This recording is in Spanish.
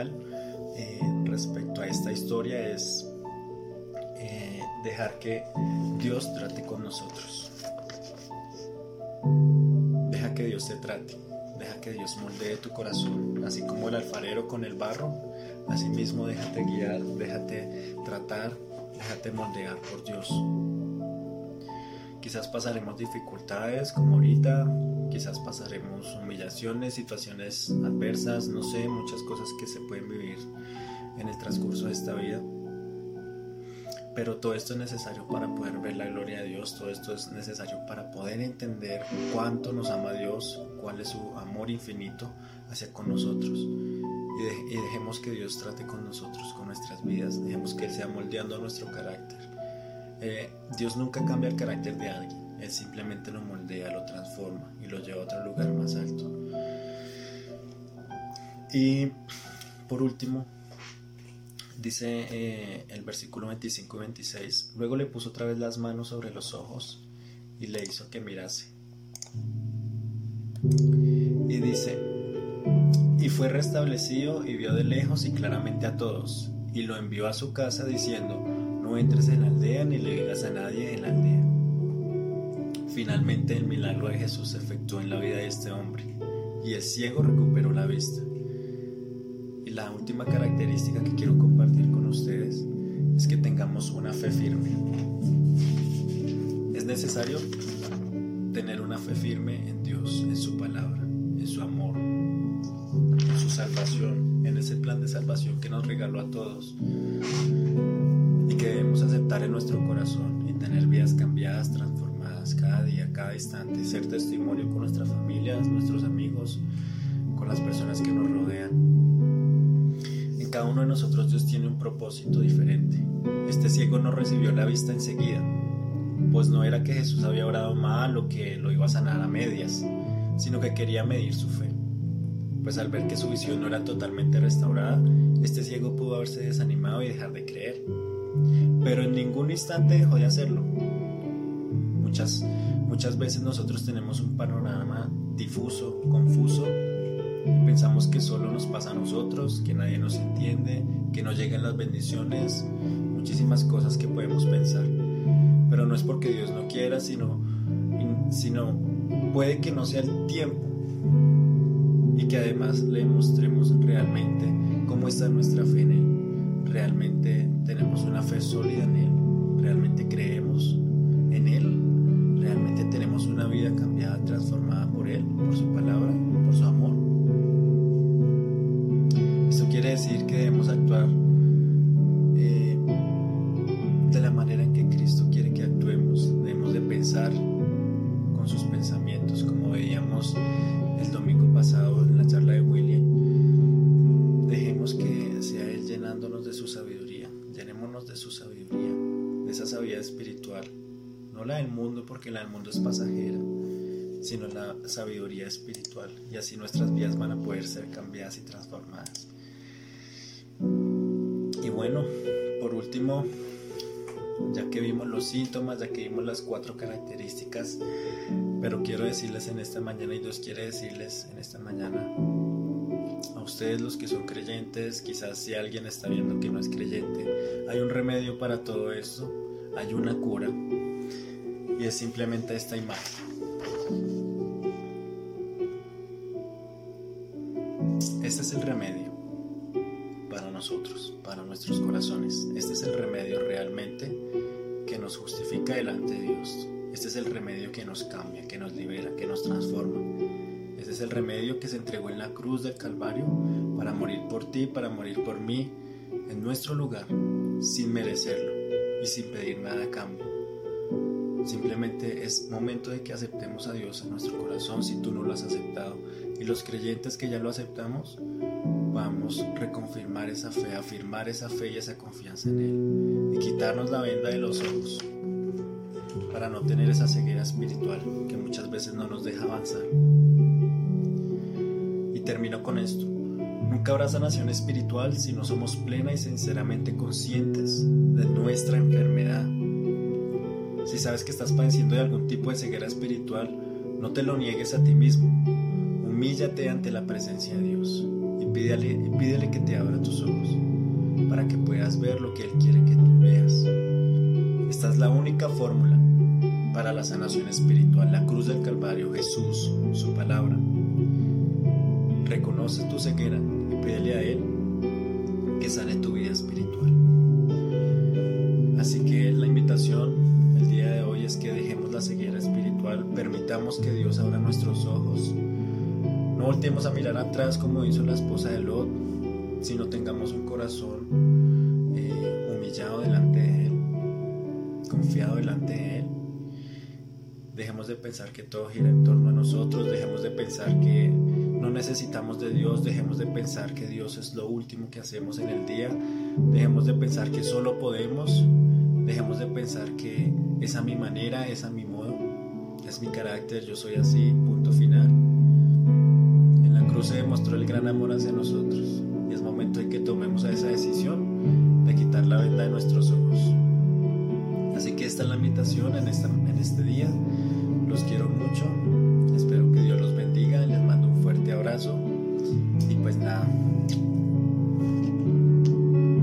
eh, respecto a esta historia es eh, dejar que Dios trate con nosotros. Deja que Dios te trate, deja que Dios moldee tu corazón, así como el alfarero con el barro, así mismo déjate guiar, déjate tratar, déjate moldear por Dios. Quizás pasaremos dificultades como ahorita, quizás pasaremos humillaciones, situaciones adversas, no sé, muchas cosas que se pueden vivir en el transcurso de esta vida. Pero todo esto es necesario para poder ver la gloria de Dios, todo esto es necesario para poder entender cuánto nos ama Dios, cuál es su amor infinito hacia con nosotros. Y, dejemos que Dios trate con nosotros, con nuestras vidas, dejemos que Él sea moldeando nuestro carácter. Eh, Dios nunca cambia el carácter de alguien, Él simplemente lo moldea, lo transforma y lo lleva a otro lugar más alto. Y por último, dice eh, el versículo 25 y 26, luego le puso otra vez las manos sobre los ojos y le hizo que mirase. Y dice, y fue restablecido y vio de lejos y claramente a todos, y lo envió a su casa diciendo, no entres en la aldea ni le digas a nadie en la aldea. Finalmente el milagro de Jesús se efectuó en la vida de este hombre y el ciego recuperó la vista. Y la última característica que quiero compartir con ustedes es que tengamos una fe firme. Es necesario tener una fe firme en Dios, en su palabra, en su amor, en su salvación, en ese plan de salvación que nos regaló a todos que debemos aceptar en nuestro corazón y tener vidas cambiadas, transformadas cada día, cada instante, ser testimonio con nuestras familias, nuestros amigos, con las personas que nos rodean. En cada uno de nosotros Dios tiene un propósito diferente. Este ciego no recibió la vista enseguida, pues no era que Jesús había orado mal o que lo iba a sanar a medias, sino que quería medir su fe. Pues al ver que su visión no era totalmente restaurada, este ciego pudo haberse desanimado y dejar de creer pero en ningún instante dejó de hacerlo. Muchas, muchas veces nosotros tenemos un panorama difuso, confuso, y pensamos que solo nos pasa a nosotros, que nadie nos entiende, que no llegan las bendiciones, muchísimas cosas que podemos pensar. Pero no es porque Dios no quiera, sino, sino puede que no sea el tiempo y que además le mostremos realmente cómo está nuestra fe en Él realmente tenemos una fe sólida en Él, realmente creemos en Él, realmente tenemos una vida cambiada, transformada por Él, por su palabra, sabiduría espiritual, no la del mundo porque la del mundo es pasajera, sino la sabiduría espiritual y así nuestras vidas van a poder ser cambiadas y transformadas. Y bueno, por último, ya que vimos los síntomas, ya que vimos las cuatro características, pero quiero decirles en esta mañana y Dios quiere decirles en esta mañana a ustedes los que son creyentes, quizás si alguien está viendo que no es creyente, hay un remedio para todo esto, hay una cura y es simplemente esta imagen. Este es el remedio para nosotros, para nuestros corazones. Este es el remedio realmente que nos justifica delante de Dios. Este es el remedio que nos cambia, que nos libera, que nos transforma. Ese es el remedio que se entregó en la cruz del Calvario para morir por ti, para morir por mí, en nuestro lugar, sin merecerlo y sin pedir nada a cambio. Simplemente es momento de que aceptemos a Dios en nuestro corazón si tú no lo has aceptado. Y los creyentes que ya lo aceptamos, vamos a reconfirmar esa fe, afirmar esa fe y esa confianza en Él. Y quitarnos la venda de los ojos para no tener esa ceguera espiritual que muchas veces no nos deja avanzar termino con esto. Nunca habrá sanación espiritual si no somos plena y sinceramente conscientes de nuestra enfermedad. Si sabes que estás padeciendo de algún tipo de ceguera espiritual, no te lo niegues a ti mismo. Humíllate ante la presencia de Dios y pídele, pídele que te abra ver lo que Él quiere que tú veas. Esta es la única fórmula para la sanación espiritual, la cruz del Calvario, Jesús, su palabra. Reconoce tu ceguera y pídele a Él que sane tu vida espiritual. Así que la invitación el día de hoy es que dejemos la ceguera espiritual, permitamos que Dios abra nuestros ojos. No volteemos a mirar atrás como hizo la esposa de Lot, sino tengamos un corazón eh, humillado delante de Él, confiado delante de Él. Dejemos de pensar que todo gira en torno a nosotros, dejemos de pensar que no necesitamos de Dios, dejemos de pensar que Dios es lo último que hacemos en el día, dejemos de pensar que solo podemos, dejemos de pensar que es a mi manera, es a mi modo, es mi carácter, yo soy así, punto final. En la cruz se demostró el gran amor hacia nosotros y es momento de que tomemos esa decisión de quitar la venda de nuestros ojos. Así que esta es la invitación en, en este día. Los quiero mucho abrazo y pues nada.